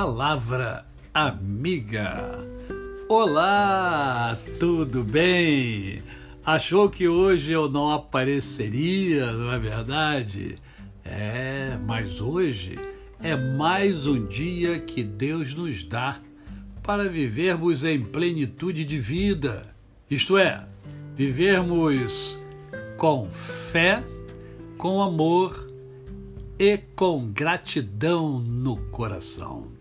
Palavra Amiga. Olá, tudo bem? Achou que hoje eu não apareceria, não é verdade? É, mas hoje é mais um dia que Deus nos dá para vivermos em plenitude de vida, isto é, vivermos com fé, com amor e com gratidão no coração.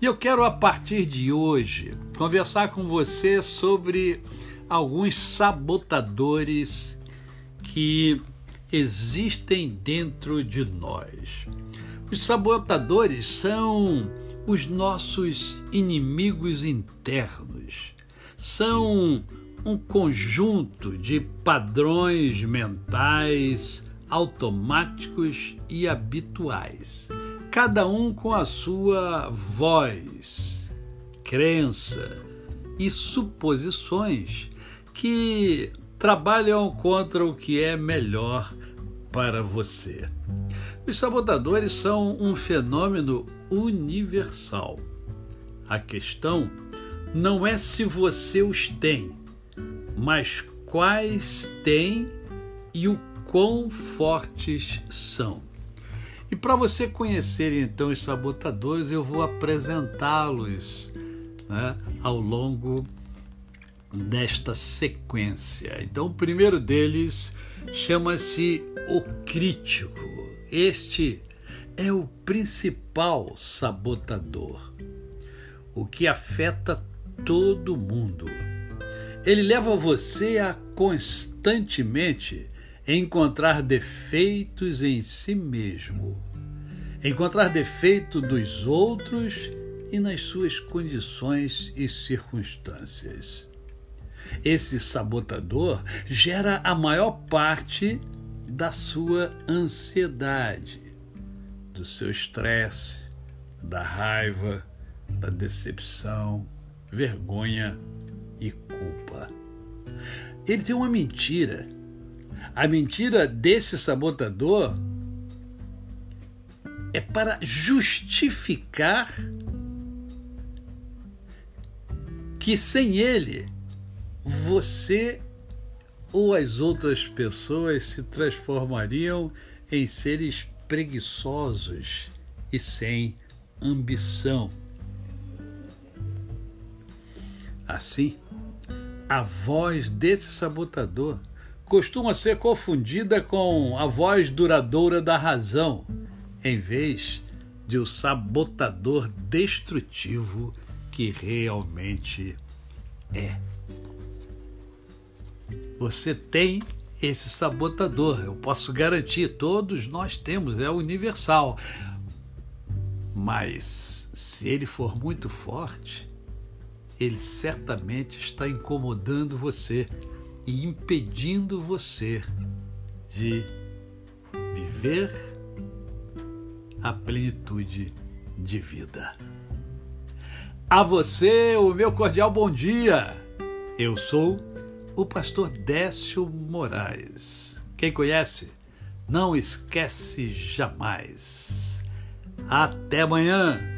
E eu quero, a partir de hoje, conversar com você sobre alguns sabotadores que existem dentro de nós. Os sabotadores são os nossos inimigos internos. São um conjunto de padrões mentais, automáticos e habituais, cada um com a sua voz, crença e suposições que trabalham contra o que é melhor para você. Os sabotadores são um fenômeno universal. A questão não é se você os tem, mas quais tem e o quão fortes são. E para você conhecer então os sabotadores, eu vou apresentá-los né, ao longo desta sequência. Então, o primeiro deles chama-se o crítico. Este é o principal sabotador, o que afeta todo mundo. Ele leva você a constantemente encontrar defeitos em si mesmo, encontrar defeito dos outros e nas suas condições e circunstâncias. Esse sabotador gera a maior parte da sua ansiedade, do seu estresse, da raiva, da decepção, vergonha e culpa. Ele tem uma mentira a mentira desse sabotador é para justificar que sem ele você ou as outras pessoas se transformariam em seres preguiçosos e sem ambição. Assim, a voz desse sabotador costuma ser confundida com a voz duradoura da razão, em vez de o sabotador destrutivo que realmente é. Você tem esse sabotador, eu posso garantir, todos nós temos, é universal. Mas se ele for muito forte, ele certamente está incomodando você e impedindo você de viver a plenitude de vida. A você, o meu cordial bom dia. Eu sou o pastor Décio Moraes. Quem conhece, não esquece jamais. Até amanhã.